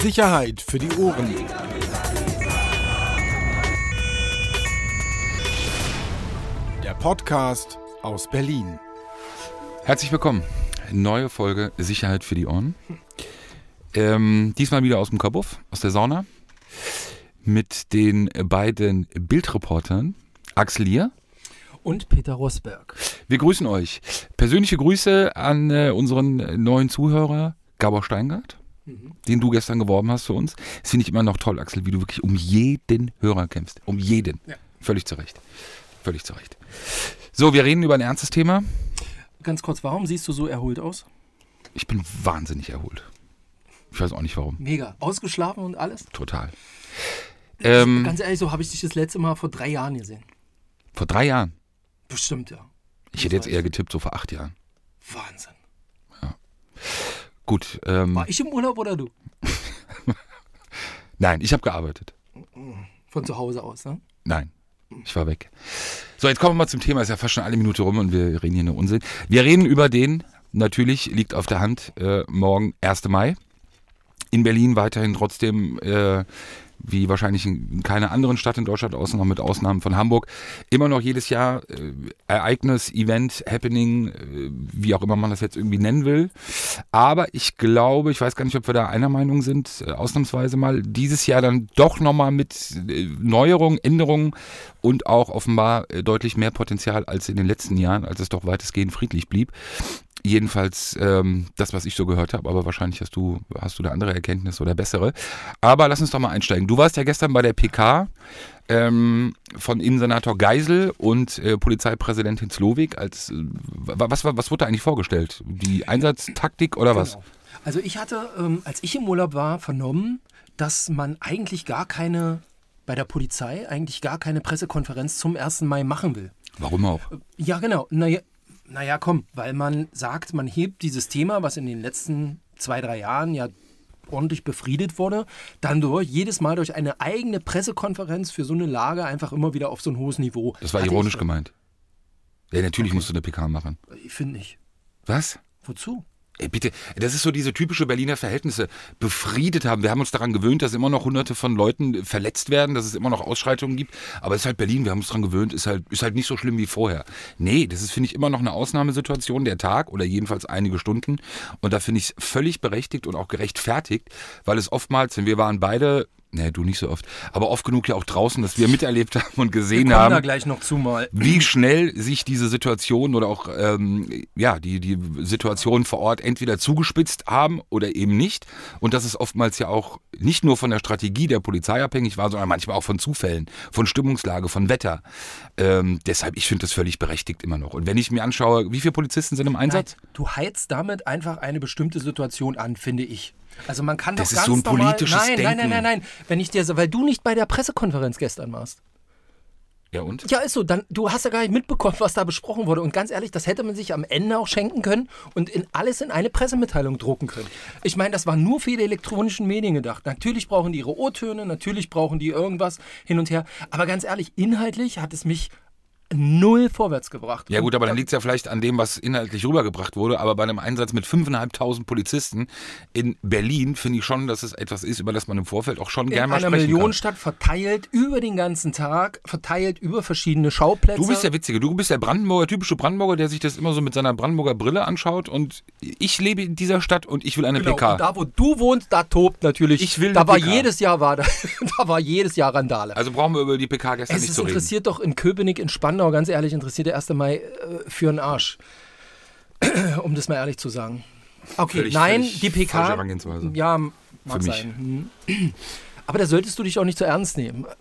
Sicherheit für die Ohren. Der Podcast aus Berlin. Herzlich willkommen. Neue Folge Sicherheit für die Ohren. Ähm, diesmal wieder aus dem Kabuff, aus der Sauna. Mit den beiden Bildreportern Axel Lier und Peter Rosberg. Wir grüßen euch. Persönliche Grüße an äh, unseren neuen Zuhörer Gabor Steingart, mhm. den du gestern geworben hast für uns. Das finde ich immer noch toll, Axel, wie du wirklich um jeden Hörer kämpfst. Um jeden. Ja. Völlig zu Recht. Völlig zu Recht. So, wir reden über ein ernstes Thema. Ganz kurz, warum siehst du so erholt aus? Ich bin wahnsinnig erholt. Ich weiß auch nicht warum. Mega. Ausgeschlafen und alles? Total. Ähm, ganz ehrlich, so habe ich dich das letzte Mal vor drei Jahren gesehen. Vor drei Jahren? Bestimmt, ja. Ich hätte jetzt eher getippt, so vor acht Jahren. Wahnsinn. Gut. Ähm, War ich im Urlaub oder du? Nein, ich habe gearbeitet. Von zu Hause aus, ne? Nein, ich war weg. So, jetzt kommen wir mal zum Thema. Ist ja fast schon eine Minute rum und wir reden hier nur Unsinn. Wir reden über den, natürlich liegt auf der Hand, äh, morgen 1. Mai. In Berlin weiterhin trotzdem äh, wie wahrscheinlich in keiner anderen Stadt in Deutschland, außer noch mit Ausnahmen von Hamburg, immer noch jedes Jahr äh, Ereignis, Event, Happening, äh, wie auch immer man das jetzt irgendwie nennen will. Aber ich glaube, ich weiß gar nicht, ob wir da einer Meinung sind, äh, ausnahmsweise mal, dieses Jahr dann doch nochmal mit äh, Neuerungen, Änderungen und auch offenbar äh, deutlich mehr Potenzial als in den letzten Jahren, als es doch weitestgehend friedlich blieb. Jedenfalls ähm, das, was ich so gehört habe, aber wahrscheinlich hast du, hast du da andere Erkenntnisse oder bessere. Aber lass uns doch mal einsteigen. Du warst ja gestern bei der PK ähm, von Innensenator Geisel und äh, Polizeipräsidentin Slowik. Als, äh, was, was, was wurde da eigentlich vorgestellt? Die Einsatztaktik oder genau. was? Also ich hatte, ähm, als ich im Urlaub war, vernommen, dass man eigentlich gar keine, bei der Polizei eigentlich gar keine Pressekonferenz zum 1. Mai machen will. Warum auch? Ja, genau. Naja, naja, komm, weil man sagt, man hebt dieses Thema, was in den letzten zwei, drei Jahren ja ordentlich befriedet wurde, dann durch jedes Mal durch eine eigene Pressekonferenz für so eine Lage einfach immer wieder auf so ein hohes Niveau. Das war Hatte ironisch gemeint. Ja, natürlich okay. musst du eine PK machen. Ich finde nicht. Was? Wozu? Ey, bitte, das ist so diese typische Berliner Verhältnisse befriedet haben. Wir haben uns daran gewöhnt, dass immer noch hunderte von Leuten verletzt werden, dass es immer noch Ausschreitungen gibt. Aber es ist halt Berlin, wir haben uns daran gewöhnt, ist halt, ist halt nicht so schlimm wie vorher. Nee, das ist, finde ich, immer noch eine Ausnahmesituation, der Tag oder jedenfalls einige Stunden. Und da finde ich es völlig berechtigt und auch gerechtfertigt, weil es oftmals, denn wir waren beide Nee, du nicht so oft. Aber oft genug ja auch draußen, dass wir miterlebt haben und gesehen wir haben. da gleich noch zu mal. Wie schnell sich diese Situation oder auch ähm, ja, die, die Situation vor Ort entweder zugespitzt haben oder eben nicht. Und dass es oftmals ja auch nicht nur von der Strategie der Polizei abhängig war, sondern manchmal auch von Zufällen, von Stimmungslage, von Wetter. Ähm, deshalb, ich finde das völlig berechtigt immer noch. Und wenn ich mir anschaue, wie viele Polizisten sind im Einsatz? Nein, du heizt damit einfach eine bestimmte Situation an, finde ich. Also man kann das doch ganz ist so ein politisches normal, nein, Denken. Nein, nein, nein, nein. Wenn ich dir so, weil du nicht bei der Pressekonferenz gestern warst. Ja und? Ja, ist so. Dann, du hast ja gar nicht mitbekommen, was da besprochen wurde. Und ganz ehrlich, das hätte man sich am Ende auch schenken können und in alles in eine Pressemitteilung drucken können. Ich meine, das war nur für die elektronischen Medien gedacht. Natürlich brauchen die ihre O-Töne, natürlich brauchen die irgendwas hin und her. Aber ganz ehrlich, inhaltlich hat es mich null vorwärts gebracht. Ja gut, aber dann liegt es ja vielleicht an dem, was inhaltlich rübergebracht wurde. Aber bei einem Einsatz mit 5.500 Polizisten in Berlin finde ich schon, dass es etwas ist, über das man im Vorfeld auch schon gerne mal sprechen kann. In einer Millionenstadt verteilt über den ganzen Tag, verteilt über verschiedene Schauplätze. Du bist der Witzige, du bist der Brandenburger, typische Brandenburger, der sich das immer so mit seiner Brandenburger Brille anschaut und ich lebe in dieser Stadt und ich will eine genau, PK. Und da, wo du wohnst, da tobt natürlich. Ich will da war PK. jedes Jahr war da, da war jedes Jahr Randale. Also brauchen wir über die PK gestern es nicht zu reden. Es interessiert doch in Köpenick, in Spandau, ganz ehrlich, interessiert der 1. Mai äh, für einen Arsch. um das mal ehrlich zu sagen. Okay, Völlig- nein, völlig die PK. Ja, mag Für mich. sein. Hm. Aber da solltest du dich auch nicht zu ernst nehmen.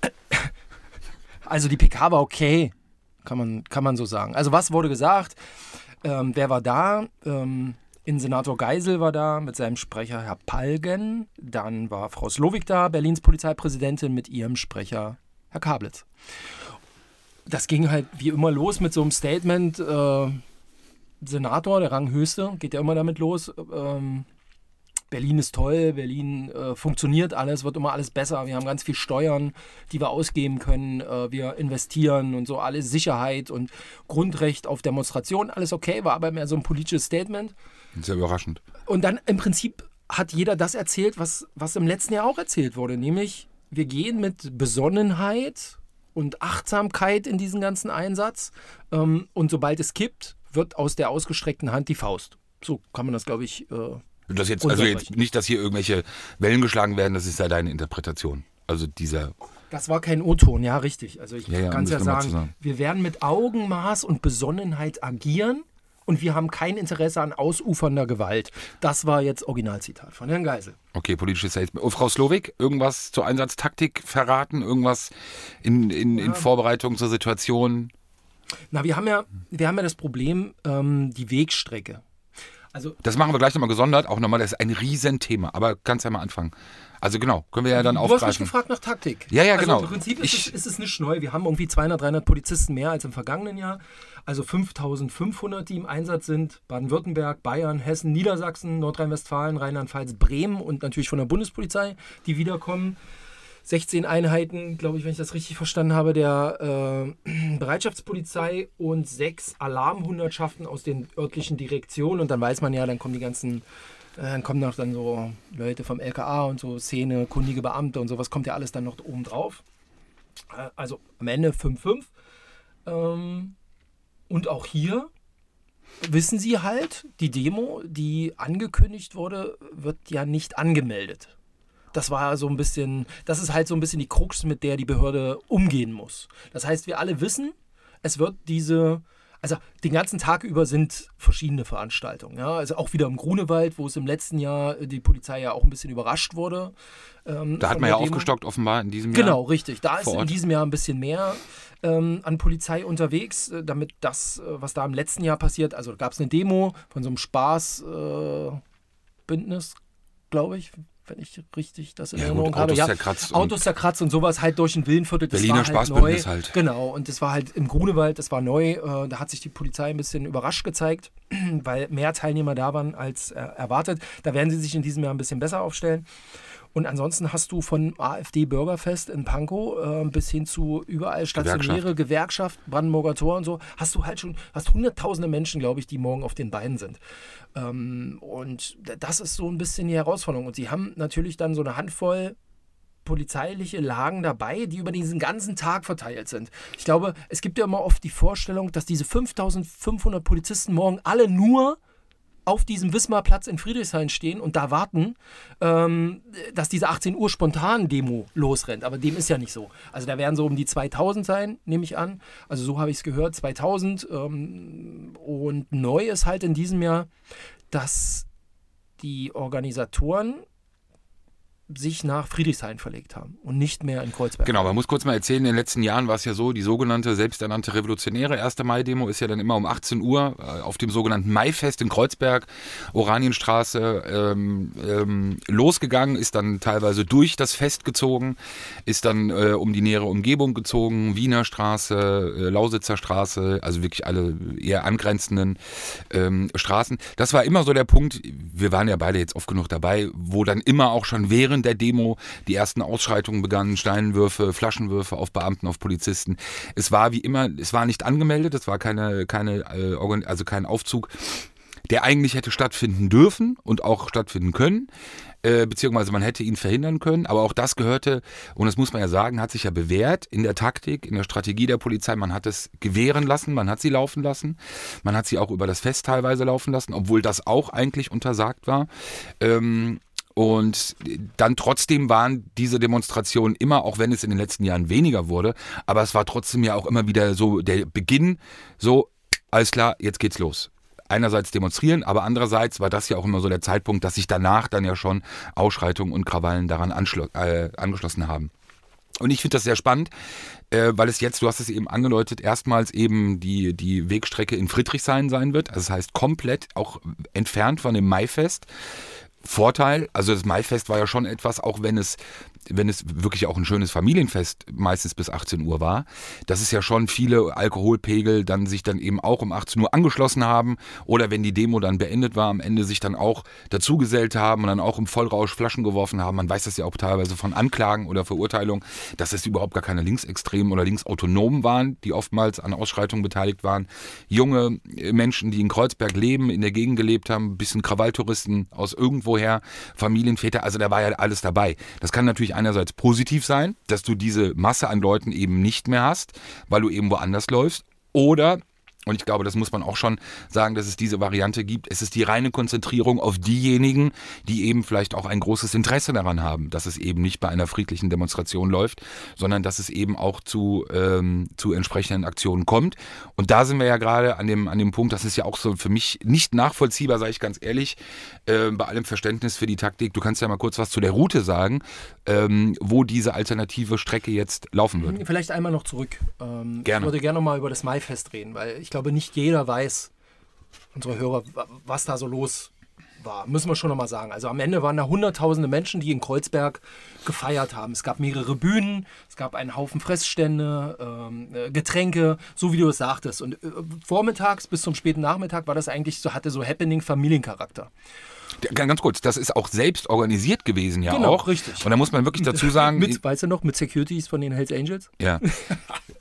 Also die PK war okay, kann man, kann man so sagen. Also was wurde gesagt? Ähm, wer war da? Ähm, Innensenator Geisel war da mit seinem Sprecher Herr Palgen. Dann war Frau Slowik da, Berlins Polizeipräsidentin, mit ihrem Sprecher Herr Kablitz. Das ging halt wie immer los mit so einem Statement. Äh, Senator, der Ranghöchste, geht ja immer damit los. Ähm, Berlin ist toll, Berlin äh, funktioniert alles, wird immer alles besser. Wir haben ganz viel Steuern, die wir ausgeben können. Äh, wir investieren und so alles Sicherheit und Grundrecht auf Demonstration, alles okay, war aber mehr so ein politisches Statement. Sehr überraschend. Und dann im Prinzip hat jeder das erzählt, was, was im letzten Jahr auch erzählt wurde, nämlich wir gehen mit Besonnenheit und Achtsamkeit in diesen ganzen Einsatz ähm, und sobald es kippt, wird aus der ausgestreckten Hand die Faust. So kann man das, glaube ich. Äh, das jetzt, also jetzt nicht, dass hier irgendwelche Wellen geschlagen werden, das ist ja deine Interpretation. Also dieser. Das war kein O-Ton, ja, richtig. Also ich Ja, ja, kann es ja zu sagen. wir werden mit Augenmaß und Besonnenheit agieren und wir haben kein Interesse an ausufernder Gewalt. Das war jetzt Originalzitat von Herrn Geisel. Okay, politisches Statement. Oh, Frau Slowik, irgendwas zur Einsatztaktik verraten? Irgendwas in, in, in Vorbereitung zur Situation? Na, wir haben ja, wir haben ja das Problem, ähm, die Wegstrecke. Also Das machen wir gleich nochmal gesondert. Auch nochmal, das ist ein Riesenthema. Aber kannst ja mal anfangen. Also genau, können wir ja dann du hast mich gefragt nach Taktik. Ja, ja, also genau. Im Prinzip ist, Ich- es, ist es nicht neu. Wir haben irgendwie 200, 300 Polizisten mehr als im vergangenen Jahr. Also 5500, die im Einsatz sind. Baden-Württemberg, Bayern, Hessen, Niedersachsen, Nordrhein-Westfalen, Rheinland-Pfalz, Bremen und natürlich von der Bundespolizei, die wiederkommen. 16 Einheiten, glaube ich, wenn ich das richtig verstanden habe, der äh, Bereitschaftspolizei und sechs Alarmhundertschaften aus den örtlichen Direktionen. Und dann weiß man ja, dann kommen die ganzen, dann kommen noch dann so Leute vom LKA und so Szene, kundige Beamte und sowas, kommt ja alles dann noch oben drauf. Äh, also am Ende 5-5. Ähm, und auch hier wissen Sie halt, die Demo, die angekündigt wurde, wird ja nicht angemeldet. Das war so ein bisschen, das ist halt so ein bisschen die Krux, mit der die Behörde umgehen muss. Das heißt, wir alle wissen, es wird diese, also den ganzen Tag über sind verschiedene Veranstaltungen. Ja? Also auch wieder im Grunewald, wo es im letzten Jahr die Polizei ja auch ein bisschen überrascht wurde. ähm, Da hat man ja Demo. aufgestockt offenbar in diesem Jahr. Genau, richtig. Da ist in diesem Jahr ein bisschen mehr ähm, an Polizei unterwegs, äh, damit das, äh, was da im letzten Jahr passiert, also gab es eine Demo von so einem Spaßbündnis, äh, glaube ich, wenn ich richtig das in Ja, Erinnerung gut, habe. Autos zerkratzt und- Autos zerkratzt und sowas halt durch den Villenviertel. Das Berliner war halt neu. Halt. Genau, und das war halt im Grunewald, das war neu. Äh, da hat sich die Polizei ein bisschen überrascht gezeigt, weil mehr Teilnehmer da waren als äh, erwartet. Da werden sie sich in diesem Jahr ein bisschen besser aufstellen. Und ansonsten hast du von AfD-Bürgerfest in Pankow äh, bis hin zu überall stationäre Gewerkschaft. Brandenburger Tor und so, hast du halt schon, hast hunderttausende Menschen, glaube ich, die morgen auf den Beinen sind. Ähm, und das ist so ein bisschen die Herausforderung. Und sie haben natürlich dann so eine Handvoll polizeiliche Lagen dabei, die über diesen ganzen Tag verteilt sind. Ich glaube, es gibt ja immer oft die Vorstellung, dass diese 5500 Polizisten morgen alle nur auf diesem Wismarplatz in Friedrichshain stehen und da warten, ähm, dass diese 18 Uhr spontan Demo losrennt. Aber dem ist ja nicht so. Also da werden so um die 2000 sein, nehme ich an. Also so habe ich es gehört, 2000. Ähm, und neu ist halt in diesem Jahr, dass die Organisatoren sich nach Friedrichshain verlegt haben und nicht mehr in Kreuzberg. Genau, man muss kurz mal erzählen, in den letzten Jahren war es ja so, die sogenannte selbsternannte revolutionäre 1. Mai-Demo ist ja dann immer um 18 Uhr äh, auf dem sogenannten Maifest in Kreuzberg, Oranienstraße, ähm, ähm, losgegangen, ist dann teilweise durch das Fest gezogen, ist dann äh, um die nähere Umgebung gezogen, Wiener Straße, äh, Lausitzer Straße, also wirklich alle eher angrenzenden ähm, Straßen. Das war immer so der Punkt, wir waren ja beide jetzt oft genug dabei, wo dann immer auch schon während der Demo die ersten Ausschreitungen begannen, Steinwürfe, Flaschenwürfe auf Beamten, auf Polizisten. Es war wie immer, es war nicht angemeldet, es war keine, keine, äh, also kein Aufzug, der eigentlich hätte stattfinden dürfen und auch stattfinden können. Äh, beziehungsweise man hätte ihn verhindern können, aber auch das gehörte, und das muss man ja sagen, hat sich ja bewährt in der Taktik, in der Strategie der Polizei. Man hat es gewähren lassen, man hat sie laufen lassen, man hat sie auch über das Fest teilweise laufen lassen, obwohl das auch eigentlich untersagt war. Ähm, und dann trotzdem waren diese Demonstrationen immer, auch wenn es in den letzten Jahren weniger wurde, aber es war trotzdem ja auch immer wieder so der Beginn, so, alles klar, jetzt geht's los. Einerseits demonstrieren, aber andererseits war das ja auch immer so der Zeitpunkt, dass sich danach dann ja schon Ausschreitungen und Krawallen daran äh, angeschlossen haben. Und ich finde das sehr spannend, äh, weil es jetzt, du hast es eben angedeutet, erstmals eben die, die Wegstrecke in Friedrichshain sein wird. Also das heißt komplett auch entfernt von dem Maifest. Vorteil, also das Maifest war ja schon etwas, auch wenn es, wenn es wirklich auch ein schönes Familienfest meistens bis 18 Uhr war, dass es ja schon viele Alkoholpegel dann sich dann eben auch um 18 Uhr angeschlossen haben oder wenn die Demo dann beendet war, am Ende sich dann auch dazugesellt haben und dann auch im Vollrausch Flaschen geworfen haben. Man weiß das ja auch teilweise von Anklagen oder Verurteilungen, dass es überhaupt gar keine Linksextremen oder Linksautonomen waren, die oftmals an Ausschreitungen beteiligt waren. Junge äh, Menschen, die in Kreuzberg leben, in der Gegend gelebt haben, ein bisschen Krawalltouristen aus irgendwo irgendwoher, Familienväter, also da war ja alles dabei. Das kann natürlich einerseits positiv sein, dass du diese Masse an Leuten eben nicht mehr hast, weil du eben woanders läufst. Oder und ich glaube, das muss man auch schon sagen, dass es diese Variante gibt. Es ist die reine Konzentrierung auf diejenigen, die eben vielleicht auch ein großes Interesse daran haben, dass es eben nicht bei einer friedlichen Demonstration läuft, sondern dass es eben auch zu, ähm, zu entsprechenden Aktionen kommt. Und da sind wir ja gerade an dem, an dem Punkt, das ist ja auch so für mich nicht nachvollziehbar, sage ich ganz ehrlich, äh, bei allem Verständnis für die Taktik. Du kannst ja mal kurz was zu der Route sagen, ähm, wo diese alternative Strecke jetzt laufen wird. Vielleicht einmal noch zurück. Ähm, Gerne. Ich würde gerne noch mal über das Maifest reden, weil ich glaube, nicht jeder weiß, unsere Hörer, wa- was da so los war. Müssen wir schon noch mal sagen. Also am Ende waren da hunderttausende Menschen, die in Kreuzberg gefeiert haben. Es gab mehrere Bühnen, es gab einen Haufen Fressstände, ähm, äh, Getränke, so wie du es sagtest. Und äh, vormittags bis zum späten Nachmittag war das eigentlich so, hatte so Happening-Familiencharakter. Ganz kurz, das ist auch selbst organisiert gewesen ja Genau, auch. richtig. Und da muss man wirklich dazu sagen, Mit, weißt du noch, mit Securities von den Hells Angels? Ja.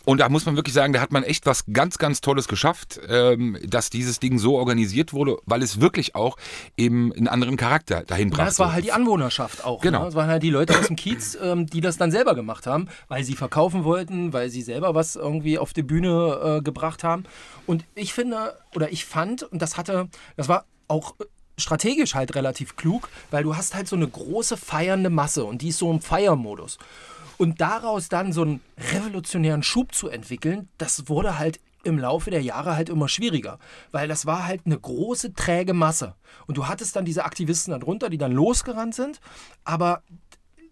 Und da muss man wirklich sagen, da hat man echt was ganz, ganz Tolles geschafft, ähm, dass dieses Ding so organisiert wurde, weil es wirklich auch eben einen anderen Charakter dahin Ja, brachte. es war halt die Anwohnerschaft auch. Genau. Ne? Es waren halt die Leute aus dem Kiez, ähm, die das dann selber gemacht haben, weil sie verkaufen wollten, weil sie selber was irgendwie auf die Bühne äh, gebracht haben. Und ich finde, oder ich fand, und das hatte, das war auch strategisch halt relativ klug, weil du hast halt so eine große feiernde Masse und die ist so im Feiermodus. Und daraus dann so einen revolutionären Schub zu entwickeln, das wurde halt im Laufe der Jahre halt immer schwieriger, weil das war halt eine große, träge Masse. Und du hattest dann diese Aktivisten darunter, die dann losgerannt sind, aber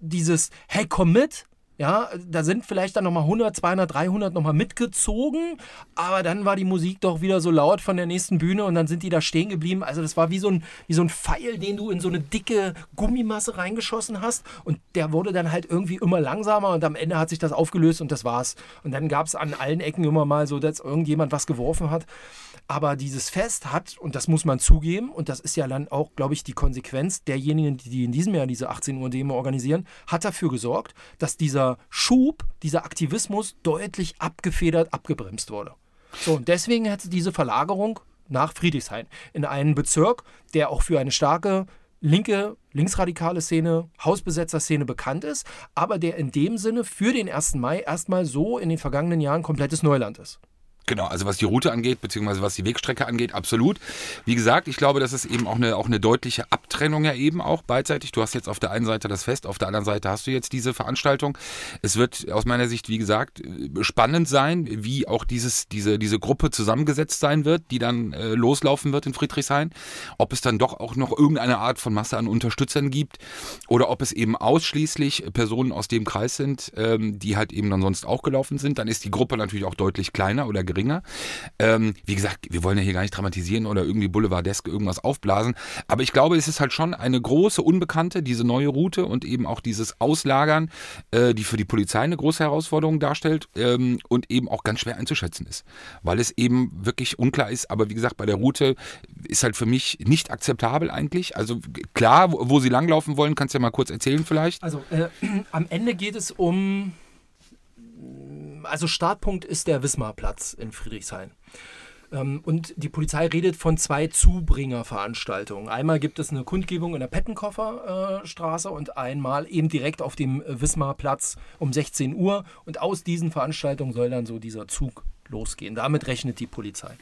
dieses, hey, komm mit, ja, da sind vielleicht dann nochmal 100, 200, 300 nochmal mitgezogen, aber dann war die Musik doch wieder so laut von der nächsten Bühne und dann sind die da stehen geblieben. Also das war wie so ein, wie so ein Pfeil, den du in so eine dicke Gummimasse reingeschossen hast und der wurde dann halt irgendwie immer langsamer und am Ende hat sich das aufgelöst und das war's. Und dann gab es an allen Ecken immer mal so, dass irgendjemand was geworfen hat. Aber dieses Fest hat, und das muss man zugeben, und das ist ja dann auch, glaube ich, die Konsequenz derjenigen, die in diesem Jahr diese 18 Uhr Demo organisieren, hat dafür gesorgt, dass dieser Schub, dieser Aktivismus deutlich abgefedert, abgebremst wurde. So, und deswegen hat diese Verlagerung nach Friedrichshain in einen Bezirk, der auch für eine starke linke, linksradikale Szene, Hausbesetzerszene bekannt ist, aber der in dem Sinne für den 1. Mai erstmal so in den vergangenen Jahren komplettes Neuland ist. Genau, also was die Route angeht, beziehungsweise was die Wegstrecke angeht, absolut. Wie gesagt, ich glaube, das ist eben auch eine, auch eine deutliche Abtrennung ja eben auch beidseitig. Du hast jetzt auf der einen Seite das Fest, auf der anderen Seite hast du jetzt diese Veranstaltung. Es wird aus meiner Sicht, wie gesagt, spannend sein, wie auch dieses, diese, diese Gruppe zusammengesetzt sein wird, die dann äh, loslaufen wird in Friedrichshain. Ob es dann doch auch noch irgendeine Art von Masse an Unterstützern gibt oder ob es eben ausschließlich Personen aus dem Kreis sind, ähm, die halt eben dann sonst auch gelaufen sind. Dann ist die Gruppe natürlich auch deutlich kleiner oder geringer. Ähm, wie gesagt, wir wollen ja hier gar nicht dramatisieren oder irgendwie boulevardesk irgendwas aufblasen. Aber ich glaube, es ist halt schon eine große Unbekannte, diese neue Route und eben auch dieses Auslagern, äh, die für die Polizei eine große Herausforderung darstellt ähm, und eben auch ganz schwer einzuschätzen ist. Weil es eben wirklich unklar ist. Aber wie gesagt, bei der Route ist halt für mich nicht akzeptabel eigentlich. Also klar, wo, wo sie langlaufen wollen, kannst du ja mal kurz erzählen vielleicht. Also äh, am Ende geht es um, also Startpunkt ist der Wismarplatz in Friedrichshain. Ähm, und die Polizei redet von zwei Zubringerveranstaltungen. Einmal gibt es eine Kundgebung in der Pettenkofferstraße und einmal eben direkt auf dem äh, Wismarplatz um 16 Uhr. Und aus diesen Veranstaltungen soll dann so dieser Zug losgehen. Damit rechnet die Polizei.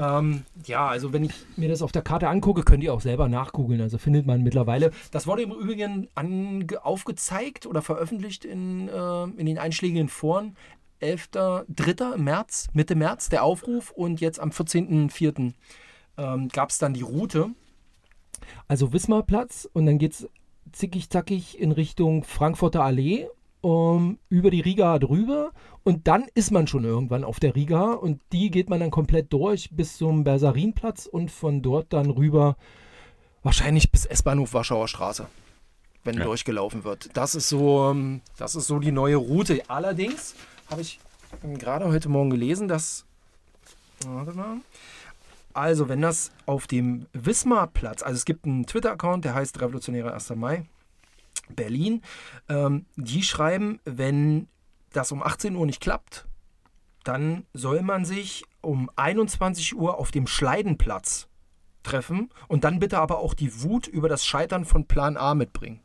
Ähm, ja, also wenn ich mir das auf der Karte angucke, könnt ihr auch selber nachgoogeln. Also findet man mittlerweile. Das wurde im Übrigen ange aufgezeigt oder veröffentlicht in, äh, in den einschlägigen Foren. 11. 3. März, Mitte März, der Aufruf und jetzt am 14.04. Ähm, gab es dann die Route. Also Wismarplatz und dann geht es zickig zackig in Richtung Frankfurter Allee um, über die Riga drüber und dann ist man schon irgendwann auf der Riga und die geht man dann komplett durch bis zum Bersarinplatz und von dort dann rüber wahrscheinlich bis S-Bahnhof Warschauer Straße, wenn Ja. durchgelaufen wird. Das ist so, ähm, das ist so die neue Route. Allerdings habe ich ähm, gerade heute Morgen gelesen, dass warte mal. Also, wenn das auf dem Wismarplatz, also es gibt einen Twitter-Account, der heißt Revolutionärer 1. Mai Berlin, ähm, die schreiben, wenn das um 18 Uhr nicht klappt, dann soll man sich um 21 Uhr auf dem Schleidenplatz treffen und dann bitte aber auch die Wut über das Scheitern von Plan A mitbringen.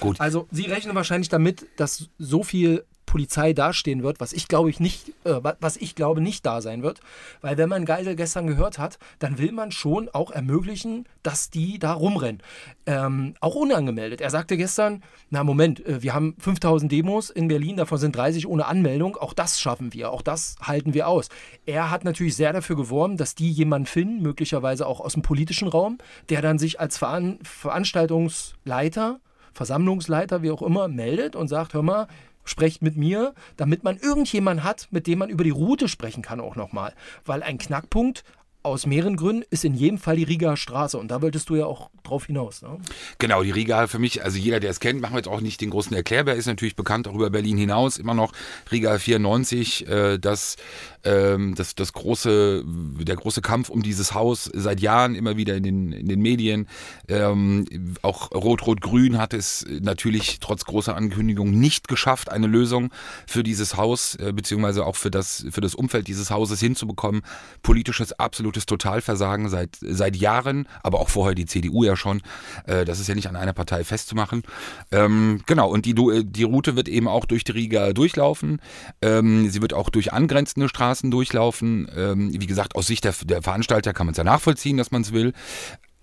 Gut. Also Sie rechnen wahrscheinlich damit, dass so viel Polizei dastehen wird, was ich glaube ich nicht, äh, was ich glaube nicht da sein wird, weil wenn man Geisel gestern gehört hat, dann will man schon auch ermöglichen, dass die da rumrennen, ähm, auch unangemeldet. Er sagte gestern, na Moment, äh, wir haben 5000 Demos in Berlin, davon sind 30 ohne Anmeldung, auch das schaffen wir, auch das halten wir aus. Er hat natürlich sehr dafür geworben, dass die jemanden finden, möglicherweise auch aus dem politischen Raum, der dann sich als Veran Veranstaltungsleiter Versammlungsleiter, wie auch immer, meldet und sagt, hör mal, sprecht mit mir, damit man irgendjemanden hat, mit dem man über die Route sprechen kann auch nochmal. Weil ein Knackpunkt aus mehreren Gründen ist in jedem Fall die Riga Straße und da wolltest du ja auch drauf hinaus. Ne? Genau, die Riga für mich, also jeder, der es kennt, machen wir jetzt auch nicht den großen Erklärbär, ist natürlich bekannt auch über Berlin hinaus, immer noch Riga 94, äh, das, ähm, das, das große, der große Kampf um dieses Haus seit Jahren immer wieder in den, in den Medien. Ähm, auch Rot-Rot-Grün hat es natürlich trotz großer Ankündigung nicht geschafft, eine Lösung für dieses Haus, äh, beziehungsweise auch für das, für das Umfeld dieses Hauses hinzubekommen. Politisches absolut absolutes Totalversagen seit, seit Jahren, aber auch vorher die CDU ja schon. Äh, das ist ja nicht an einer Partei festzumachen. Ähm, genau, und die, die Route wird eben auch durch die Riga durchlaufen. Ähm, sie wird auch durch angrenzende Straßen durchlaufen. Ähm, wie gesagt, aus Sicht der, der Veranstalter kann man es ja nachvollziehen, dass man es will.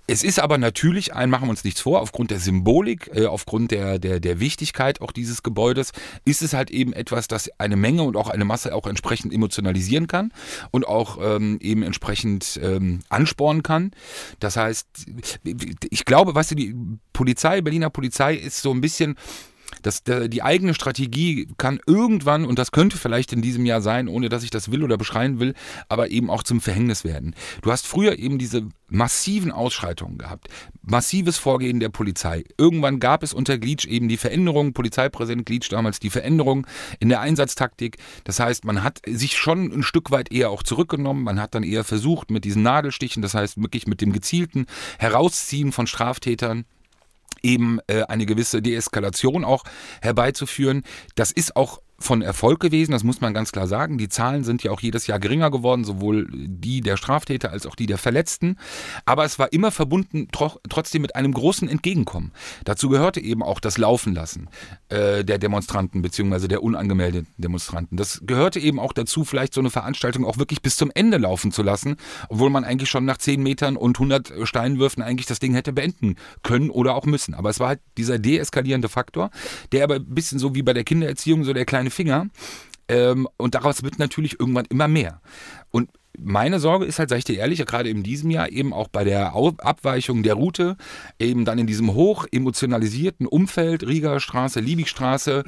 Es ist aber natürlich ein, machen wir uns nichts vor, aufgrund der Symbolik, äh, aufgrund der, der, der Wichtigkeit auch dieses Gebäudes, ist es halt eben etwas, das eine Menge und auch eine Masse auch entsprechend emotionalisieren kann und auch ähm, eben entsprechend ähm, anspornen kann. Das heißt, ich glaube, weißt du, die Polizei, Berliner Polizei ist so ein bisschen das, die eigene Strategie kann irgendwann, und das könnte vielleicht in diesem Jahr sein, ohne dass ich das will oder beschreien will, aber eben auch zum Verhängnis werden. Du hast früher eben diese massiven Ausschreitungen gehabt, massives Vorgehen der Polizei. Irgendwann gab es unter Glitsch eben die Veränderung, Polizeipräsident Glitsch damals die Veränderung in der Einsatztaktik. Das heißt, man hat sich schon ein Stück weit eher auch zurückgenommen, man hat dann eher versucht mit diesen Nadelstichen, das heißt wirklich mit dem gezielten Herausziehen von Straftätern, eben äh, eine gewisse Deeskalation auch herbeizuführen. Das ist auch von Erfolg gewesen, das muss man ganz klar sagen. Die Zahlen sind ja auch jedes Jahr geringer geworden, sowohl die der Straftäter als auch die der Verletzten. Aber es war immer verbunden tro trotzdem mit einem großen Entgegenkommen. Dazu gehörte eben auch das Laufen lassen äh, der Demonstranten bzw. der unangemeldeten Demonstranten. Das gehörte eben auch dazu, vielleicht so eine Veranstaltung auch wirklich bis zum Ende laufen zu lassen, obwohl man eigentlich schon nach 10 Metern und 100 Steinwürfen eigentlich das Ding hätte beenden können oder auch müssen. Aber es war halt dieser deeskalierende Faktor, der aber ein bisschen so wie bei der Kindererziehung so der kleine Finger. Ähm, und daraus wird natürlich irgendwann immer mehr. Und meine Sorge ist halt, sage ich dir ehrlich, gerade in diesem Jahr eben auch bei der Abweichung der Route, eben dann in diesem hoch emotionalisierten Umfeld, Rieger Straße, Liebigstraße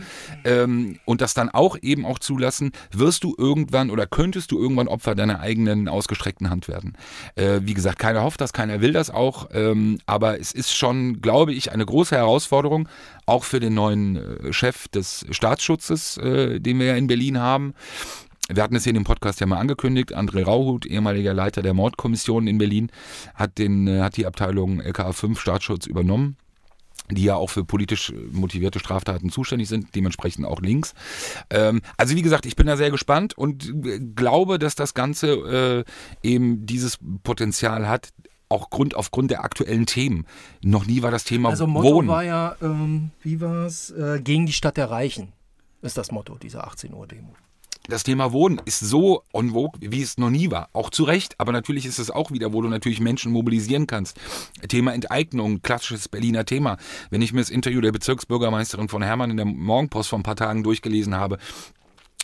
ähm, und das dann auch eben auch zulassen, wirst du irgendwann oder könntest du irgendwann Opfer deiner eigenen ausgestreckten Hand werden. Äh, wie gesagt, keiner hofft das, keiner will das auch, ähm, aber es ist schon, glaube ich, eine große Herausforderung, auch für den neuen äh, Chef des Staatsschutzes, äh, den wir ja in Berlin haben wir hatten es hier in dem Podcast ja mal angekündigt. André Rauhut, ehemaliger Leiter der Mordkommission in Berlin, hat, den, äh, hat die Abteilung LKA 5 Staatsschutz übernommen die ja auch für politisch motivierte Straftaten zuständig sind, dementsprechend auch links. Ähm, also wie gesagt, ich bin da sehr gespannt und glaube, dass das Ganze äh, eben dieses Potenzial hat, auch Grund aufgrund der aktuellen Themen. Noch nie war das Thema also Motto Wohnen. war ja, ähm, wie war es, äh, gegen die Stadt der Reichen ist das Motto dieser 18 Uhr Demo das Thema Wohnen ist so on vogue, wie es noch nie war. Auch zu Recht, aber natürlich ist es auch wieder, wo du natürlich Menschen mobilisieren kannst. Thema Enteignung, klassisches Berliner Thema. Wenn ich mir das Interview der Bezirksbürgermeisterin von Hermann in der Morgenpost vor ein paar Tagen durchgelesen habe,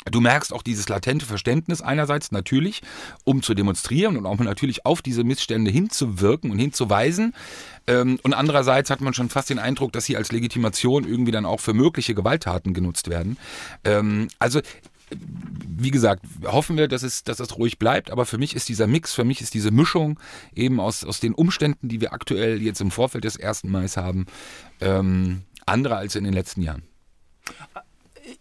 Du merkst auch dieses latente Verständnis einerseits natürlich, um zu demonstrieren und auch natürlich auf diese Missstände hinzuwirken und hinzuweisen. Ähm, und andererseits hat man schon fast den Eindruck, dass sie als Legitimation irgendwie dann auch für mögliche Gewalttaten genutzt werden. Ähm, also wie gesagt, hoffen wir, dass es, dass es ruhig bleibt, aber für mich ist dieser Mix, für mich ist diese Mischung eben aus, aus den Umständen, die wir aktuell jetzt im Vorfeld des 1. Mai haben, ähm, andere als in den letzten Jahren.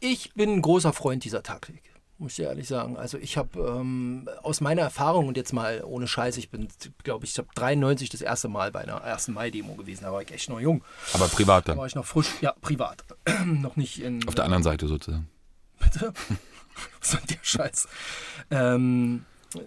Ich bin ein großer Freund dieser Taktik muss ich ehrlich sagen. Also ich habe ähm, aus meiner Erfahrung und jetzt mal ohne Scheiß, ich bin, glaube ich, ich habe 93 das erste Mal bei einer 1. Mai-Demo gewesen, da war ich echt noch jung. Aber privat dann? Da war ich noch frisch, ja, privat. noch nicht in... Auf der anderen Seite sozusagen. Bitte? Was soll der Scheiß? Ähm,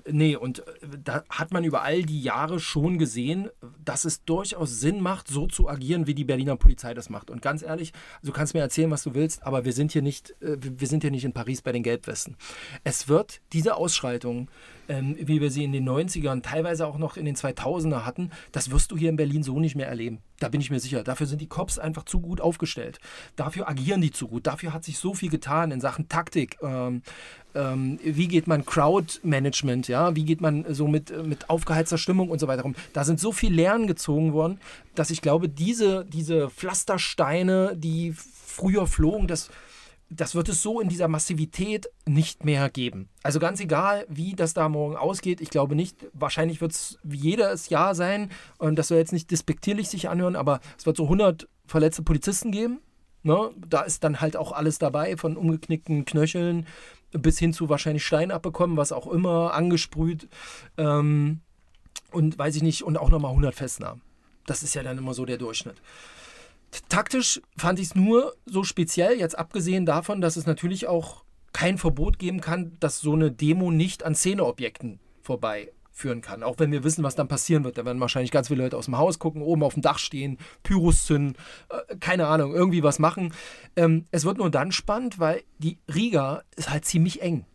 Nee, und äh, da hat man über all die Jahre schon gesehen, dass es durchaus Sinn macht, so zu agieren, wie die Berliner Polizei das macht. Und ganz ehrlich, du kannst mir erzählen, was du willst, aber wir sind hier nicht, äh, wir sind hier nicht in Paris bei den Gelbwesten. Es wird diese Ausschreitungen, ähm, wie wir sie in den 90ern, teilweise auch noch in den 2000er hatten, das wirst du hier in Berlin so nicht mehr erleben. Da bin ich mir sicher. Dafür sind die Cops einfach zu gut aufgestellt. Dafür agieren die zu gut. Dafür hat sich so viel getan in Sachen Taktik. Ähm, ähm, wie geht man Crowd-Management, ja, wie geht man so mit, mit aufgeheizter Stimmung und so weiter rum. Da sind so viel Lernen gezogen worden, dass ich glaube, diese, diese Pflastersteine, die früher flogen, das, das wird es so in dieser Massivität nicht mehr geben. Also ganz egal, wie das da morgen ausgeht, ich glaube nicht, wahrscheinlich wird es wie jedes Jahr sein, und das soll jetzt nicht despektierlich sich anhören, aber es wird so 100 verletzte Polizisten geben. Ne? Da ist dann halt auch alles dabei, von umgeknickten Knöcheln bis hin zu wahrscheinlich Stein abbekommen, was auch immer, angesprüht ähm, und weiß ich nicht, und auch nochmal 100 Festnahmen. Das ist ja dann immer so der Durchschnitt. Taktisch fand ich es nur so speziell, jetzt abgesehen davon, dass es natürlich auch kein Verbot geben kann, dass so eine Demo nicht an Szeneobjekten vorbei führen kann. Auch wenn wir wissen, was dann passieren wird. Da werden wahrscheinlich ganz viele Leute aus dem Haus gucken, oben auf dem Dach stehen, Pyros zünden, äh, keine Ahnung, irgendwie was machen. Ähm, es wird nur dann spannend, weil die Riga ist halt ziemlich eng.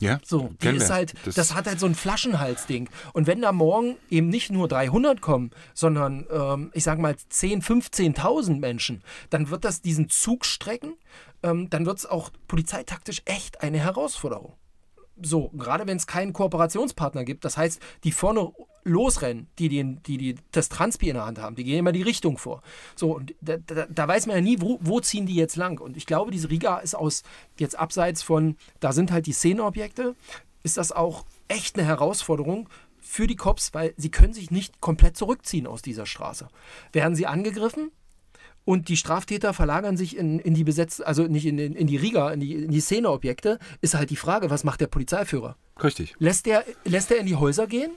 Ja, so, die ist halt, das, das, hat halt so ein Flaschenhalsding. Und wenn da morgen eben nicht nur 300 kommen, sondern ähm, ich sage mal 10, 15.000 Menschen, dann wird das diesen Zug strecken, ähm, dann wird es auch polizeitaktisch echt eine Herausforderung so, gerade wenn es keinen Kooperationspartner gibt, das heißt, die vorne losrennen, die, die, die, die das Transpi in der Hand haben, die gehen immer die Richtung vor. So, und da, da, da, weiß man ja nie, wo, wo ziehen die jetzt lang. Und ich glaube, diese Riga ist aus, jetzt abseits von, da sind halt die Szenenobjekte, ist das auch echt eine Herausforderung für die Cops, weil sie können sich nicht komplett zurückziehen aus dieser Straße. Werden sie angegriffen, und die Straftäter verlagern sich in, in die besetzte, also nicht in, in, in die Riga, in die, in die Szeneobjekte, ist halt die Frage, was macht der Polizeiführer? Richtig. Lässt er, lässt er in die Häuser gehen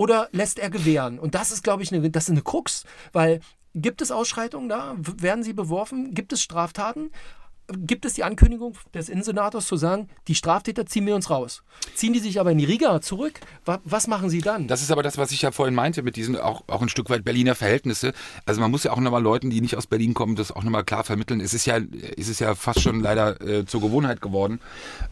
oder lässt er gewähren? Und das ist, glaube ich, eine, das ist eine Krux, weil gibt es Ausschreitungen da? Werden sie beworfen? Gibt es Straftaten? Gibt es die Ankündigung des Innensenators zu sagen, die Straftäter ziehen wir uns raus. Ziehen die sich aber in die Riga zurück? Was machen sie dann? Das ist aber das, was ich ja vorhin meinte, mit diesen auch, auch ein Stück weit Berliner Verhältnisse. Also man muss ja auch nochmal Leuten, die nicht aus Berlin kommen, das auch nochmal klar vermitteln. Es ist ja, es ist ja fast schon leider äh, zur Gewohnheit geworden.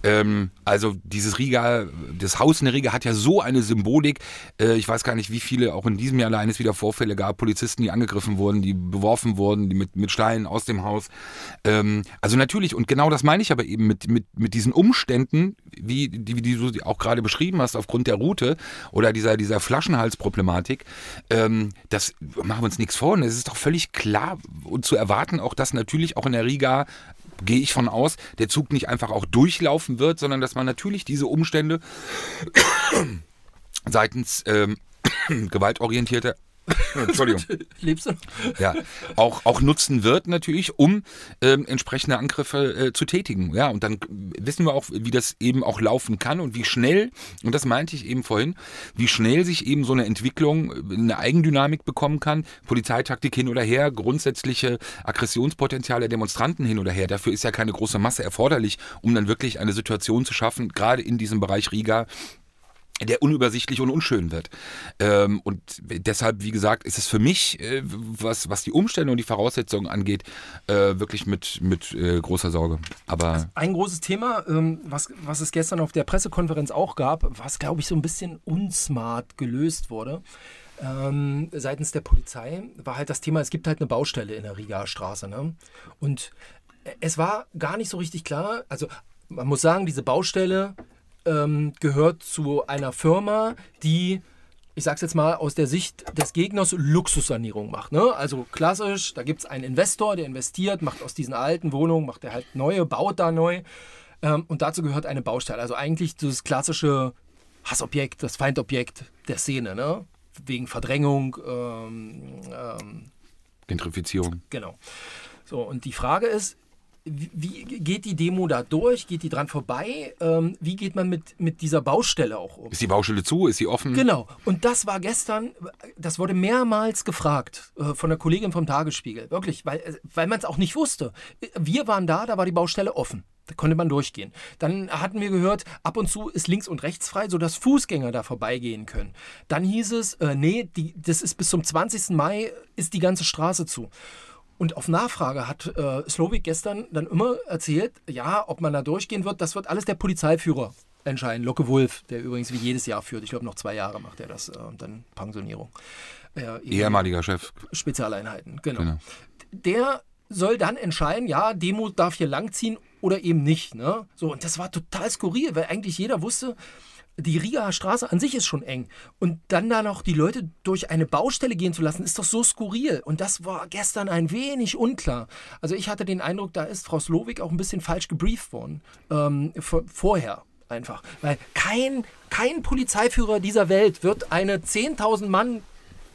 Ähm, also dieses Riga, das Haus in der Riga hat ja so eine Symbolik. Äh, ich weiß gar nicht, wie viele auch in diesem Jahr allein es wieder Vorfälle gab, Polizisten, die angegriffen wurden, die beworfen wurden, die mit, mit Steinen aus dem Haus. Ähm, also natürlich natürlich, und genau das meine ich aber eben mit, mit, mit diesen Umständen, wie die, wie du auch gerade beschrieben hast, aufgrund der Route oder dieser, dieser Flaschenhalsproblematik, ähm, das machen wir uns nichts vor. Und es ist doch völlig klar und zu erwarten, auch dass natürlich auch in der Riga gehe ich von aus, der Zug nicht einfach auch durchlaufen wird, sondern dass man natürlich diese Umstände seitens ähm, gewaltorientierter Entschuldigung. Lebst du? Ja, auch, auch nutzen wird natürlich, um ähm, entsprechende Angriffe äh, zu tätigen. Ja, und dann wissen wir auch, wie das eben auch laufen kann und wie schnell, und das meinte ich eben vorhin, wie schnell sich eben so eine Entwicklung äh, eine Eigendynamik bekommen kann. Polizeitaktik hin oder her, grundsätzliche Aggressionspotenzial der Demonstranten hin oder her. Dafür ist ja keine große Masse erforderlich, um dann wirklich eine Situation zu schaffen, gerade in diesem Bereich Riga, der unübersichtlich und unschön wird. Ähm, und deshalb, wie gesagt, ist es für mich, äh, was, was die Umstände und die Voraussetzungen angeht, äh, wirklich mit, mit äh, großer Sorge. Aber also ein großes Thema, ähm, was, was es gestern auf der Pressekonferenz auch gab, was, glaube ich, so ein bisschen unsmart gelöst wurde. Ähm, seitens der Polizei war halt das Thema, es gibt halt eine Baustelle in der Riga Straße. Ne? Und es war gar nicht so richtig klar, also man muss sagen, diese Baustelle ähm, gehört zu einer Firma, die ich sag's jetzt mal aus der Sicht des Gegners, Luxussanierung macht. Ne? Also klassisch, da gibt es einen Investor, der investiert, macht aus diesen alten Wohnungen, macht er halt neue, baut da neu. Ähm, und dazu gehört eine Baustelle. Also eigentlich das klassische Hassobjekt, das Feindobjekt der Szene. Ne? Wegen Verdrängung. Ähm, ähm, Gentrifizierung. Genau. So, und die Frage ist, wie geht die Demo da durch? Geht die dran vorbei? Ähm, wie geht man mit, mit dieser Baustelle auch um? Ist die Baustelle zu? Ist sie offen? Genau. Und das war gestern, das wurde mehrmals gefragt äh, von der Kollegin vom Tagesspiegel. Wirklich, weil, äh, weil man es auch nicht wusste. Wir waren da, da war die Baustelle offen. Da konnte man durchgehen. Dann hatten wir gehört, ab und zu ist links und rechts frei, sodass Fußgänger da vorbeigehen können. Dann hieß es, äh, nee, die, das ist bis zum 20. Mai ist die ganze Straße zu. Und auf Nachfrage hat äh, Slowik gestern dann immer erzählt, ja, ob man da durchgehen wird, das wird alles der Polizeiführer entscheiden. Locke Wulf, der übrigens wie jedes Jahr führt. Ich glaube, noch zwei Jahre macht er das äh, und dann Pensionierung. Äh, Ehemaliger Chef. Spezialeinheiten, genau. Genau. Der soll dann entscheiden, ja, Demo darf hier langziehen oder eben nicht. Ne? So, und das war total skurril, weil eigentlich jeder wusste, die Rigaer Straße an sich ist schon eng. Und dann da noch die Leute durch eine Baustelle gehen zu lassen, ist doch so skurril. Und das war gestern ein wenig unklar. Also ich hatte den Eindruck, da ist Frau Slowik auch ein bisschen falsch gebrieft worden. Ähm, vor- vorher einfach. Weil kein, kein Polizeiführer dieser Welt wird eine 10.000 Mann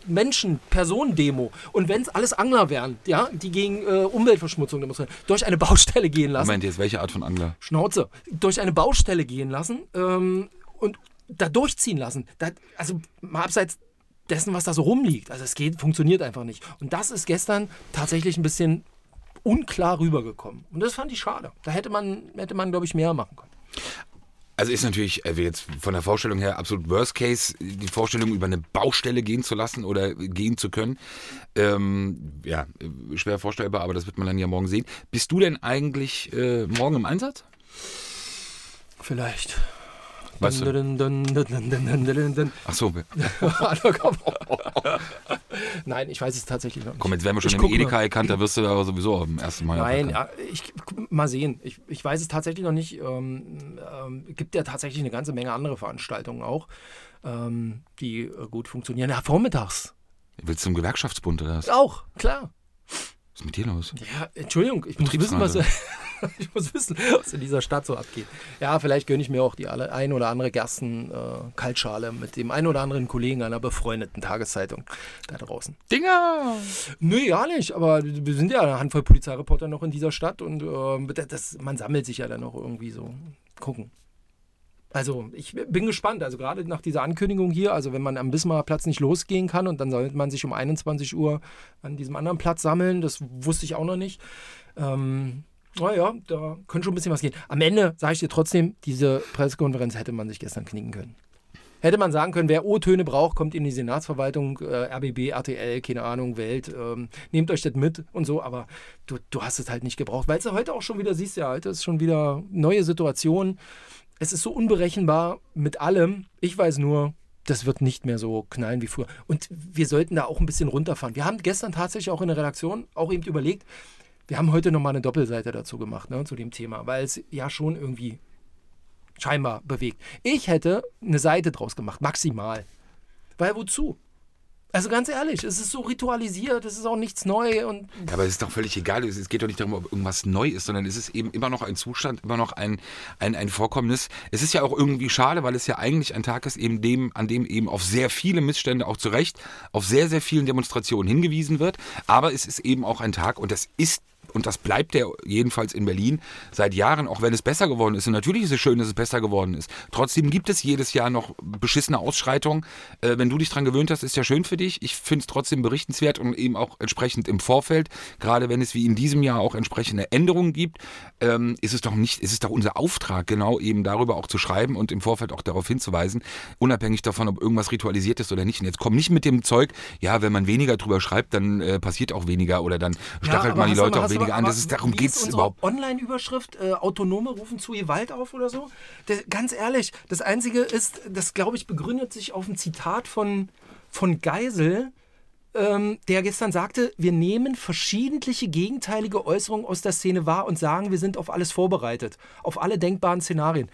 Menschen, Personendemo und wenn es alles Angler wären, ja, die gegen äh, Umweltverschmutzung demonstrieren, durch eine Baustelle gehen lassen. Moment, jetzt welche Art von Angler? Schnauze, durch eine Baustelle gehen lassen ähm, und da durchziehen lassen. Da, also mal abseits dessen, was da so rumliegt. Also es geht, funktioniert einfach nicht. Und das ist gestern tatsächlich ein bisschen unklar rübergekommen. Und das fand ich schade. Da hätte man, hätte man glaube ich, mehr machen können. Also ist natürlich äh, jetzt von der Vorstellung her absolut Worst Case, die Vorstellung über eine Baustelle gehen zu lassen oder gehen zu können. Ähm, ja, äh, schwer vorstellbar, aber das wird man dann ja morgen sehen. Bist du denn eigentlich äh, morgen im Einsatz? Vielleicht. Weißt du? Ach so. Nein, ich weiß es tatsächlich noch nicht. komm, jetzt werden wir schon Ich im. Edeka erkannt, da wirst du aber sowieso am ersten Mal. Nein, ja, ich mal sehen. Ich, ich weiß es tatsächlich noch nicht. Ähm, ähm, gibt ja tatsächlich eine ganze Menge andere Veranstaltungen auch, ähm, die äh, gut funktionieren. Ja, vormittags. Willst du zum Gewerkschaftsbund oder was? Auch, klar. Was ist mit dir los? Ja, Entschuldigung, ich muss wissen, was, ich muss wissen, was in dieser Stadt so abgeht. Ja, vielleicht gönne ich mir auch die ein oder andere Gersten-Kaltschale mit dem ein oder anderen Kollegen einer befreundeten Tageszeitung da draußen. Dinger! Nö, ja nicht, aber wir sind ja eine Handvoll Polizeireporter noch in dieser Stadt und ähm, das, man sammelt sich ja dann noch irgendwie so. Gucken. Also ich bin gespannt, also gerade nach dieser Ankündigung hier, also wenn man am Bismarcker Platz nicht losgehen kann und dann sollte man sich um 21 Uhr an diesem anderen Platz sammeln, das wusste ich auch noch nicht. Ähm, naja, da könnte schon ein bisschen was gehen. Am Ende sage ich dir trotzdem, diese Pressekonferenz hätte man sich gestern knicken können. Hätte man sagen können, wer O-Töne braucht, kommt in die Senatsverwaltung, äh, RBB, RTL, keine Ahnung, Welt, ähm, nehmt euch das mit und so, aber du, du hast es halt nicht gebraucht, weil du heute auch schon wieder siehst, ja, heute ist schon wieder neue Situation. Es ist so unberechenbar mit allem. Ich weiß nur, das wird nicht mehr so knallen wie früher. Und wir sollten da auch ein bisschen runterfahren. Wir haben gestern tatsächlich auch in der Redaktion auch eben überlegt, wir haben heute nochmal eine Doppelseite dazu gemacht, ne, zu dem Thema, weil es ja schon irgendwie scheinbar bewegt. Ich hätte eine Seite draus gemacht, maximal. Weil wozu? Also ganz ehrlich, es ist so ritualisiert, es ist auch nichts neu und Ja, aber es ist doch völlig egal. Es geht doch nicht darum, ob irgendwas neu ist, sondern es ist eben immer noch ein Zustand, immer noch ein, ein, ein Vorkommnis. Es ist ja auch irgendwie schade, weil es ja eigentlich ein Tag ist, eben dem, an dem eben auf sehr viele Missstände auch zu Recht, auf sehr, sehr vielen Demonstrationen hingewiesen wird. Aber es ist eben auch ein Tag und das ist und das bleibt der jedenfalls in Berlin seit Jahren, auch wenn es besser geworden ist. Und natürlich ist es schön, dass es besser geworden ist. Trotzdem gibt es jedes Jahr noch beschissene Ausschreitungen. Äh, wenn du dich dran gewöhnt hast, ist ja schön für dich. Ich finde es trotzdem berichtenswert und eben auch entsprechend im Vorfeld, gerade wenn es wie in diesem Jahr auch entsprechende Änderungen gibt, ähm, ist es doch nicht, ist es doch unser Auftrag, genau eben darüber auch zu schreiben und im Vorfeld auch darauf hinzuweisen, unabhängig davon, ob irgendwas ritualisiert ist oder nicht. Und jetzt komm nicht mit dem Zeug, ja, wenn man weniger drüber schreibt, dann äh, passiert auch weniger oder dann stachelt aber man die Leute auch weniger mal- an. Das aber ist, darum geht es überhaupt. Online-Überschrift, äh, Autonome rufen zu Gewalt auf oder so. Das, ganz ehrlich, das Einzige ist, das glaube ich begründet sich auf ein Zitat von, von Geisel, ähm, der gestern sagte, wir nehmen verschiedentliche gegenteilige Äußerungen aus der Szene wahr und sagen, wir sind auf alles vorbereitet, auf alle denkbaren Szenarien.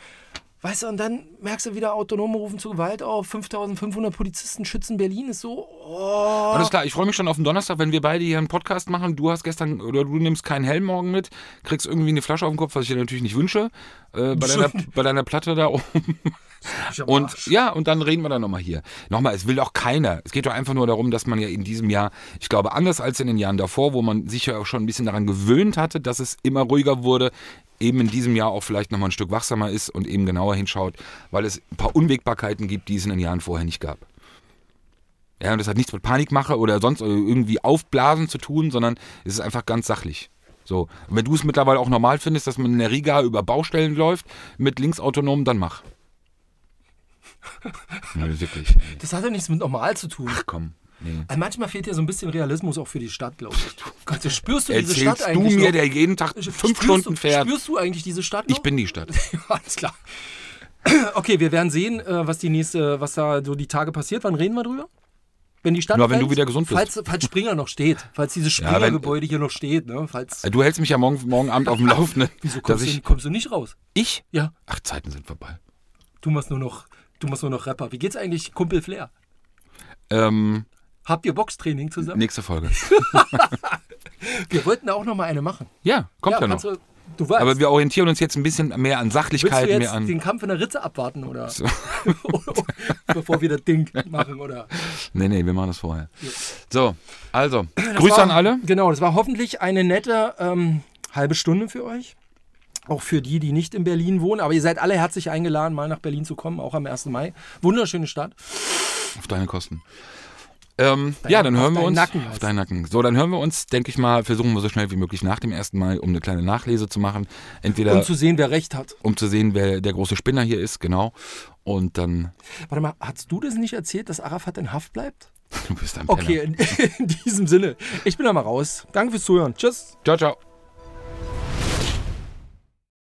Weißt du, und dann merkst du wieder, Autonome rufen zu Gewalt auf, 5500 Polizisten schützen Berlin, ist so, oh. Alles klar, ich freue mich schon auf den Donnerstag, wenn wir beide hier einen Podcast machen. Du hast gestern oder du nimmst keinen Helm morgen mit, kriegst irgendwie eine Flasche auf den Kopf, was ich dir natürlich nicht wünsche, äh, bei, deiner, bei deiner Platte da oben. Und Arsch. ja, und dann reden wir dann nochmal hier. Nochmal, es will doch keiner. Es geht doch einfach nur darum, dass man ja in diesem Jahr, ich glaube, anders als in den Jahren davor, wo man sich ja auch schon ein bisschen daran gewöhnt hatte, dass es immer ruhiger wurde, eben in diesem Jahr auch vielleicht nochmal ein Stück wachsamer ist und eben genauer hinschaut, weil es ein paar Unwägbarkeiten gibt, die es in den Jahren vorher nicht gab. Ja, und das hat nichts mit Panikmache oder sonst irgendwie Aufblasen zu tun, sondern es ist einfach ganz sachlich. So. Und wenn du es mittlerweile auch normal findest, dass man in der Riga über Baustellen läuft mit linksautonom, dann mach. Nee, wirklich. Nee. Das hat ja nichts mit normal zu tun. Ach komm. Nee. Also manchmal fehlt ja so ein bisschen Realismus auch für die Stadt, glaube ich. Gott, das spürst du diese Erzählst Stadt du eigentlich mir, noch? der jeden Tag fünf Spürst Stunden du, fährt? Spürst du eigentlich diese Stadt noch? Ich bin die Stadt. Ja, alles klar. Okay, wir werden sehen, äh, was die nächste, was da so die Tage passiert. Wann reden wir drüber? Wenn die Stadt Nur wenn du wieder gesund bist. Falls, falls Springer noch steht. Falls dieses Ja, Springer-Gebäude hier noch steht. Ne? Falls, Du hältst mich ja morgen, morgen Abend auf dem Laufenden. wieso kommst, ich, du, kommst du nicht raus? ich? Ja, Ach, Zeiten sind vorbei. du machst nur noch, du machst nur noch Rapper. Wie geht's eigentlich Kumpel Flair? Ähm, Habt ihr Boxtraining zusammen? nächste Folge. Wir wollten da auch noch mal eine machen. Ja, kommt ja, noch. kannst Du, du weißt. Aber wir orientieren uns jetzt ein bisschen mehr an Willst du Sachlichkeit, jetzt mehr an. den Kampf in der Ritze abwarten oder bevor wir das Ding machen oder? Nee, nee, wir machen das vorher. So, also, Das Grüße war, an alle. Genau, das war hoffentlich eine nette ähm, halbe Stunde für euch. Auch für die, die nicht in Berlin wohnen. Aber ihr seid alle herzlich eingeladen, mal nach Berlin zu kommen, auch am 1. Mai. Wunderschöne Stadt. Auf deine Kosten. Ähm, ja, dann hören wir uns. Nacken auf deinen Nacken. So, dann hören wir uns, denke ich mal, versuchen wir so schnell wie möglich nach dem ersten Mal, um eine kleine Nachlese zu machen. Entweder Und zu sehen, wer recht hat. um zu sehen, wer der große Spinner hier ist, genau. Und dann, Warte mal, hast du das nicht erzählt, dass Arafat in Haft bleibt? du bist ein Penner. Okay, in, in diesem Sinne. Ich bin da mal raus. Danke fürs Zuhören. Tschüss. Ciao, ciao.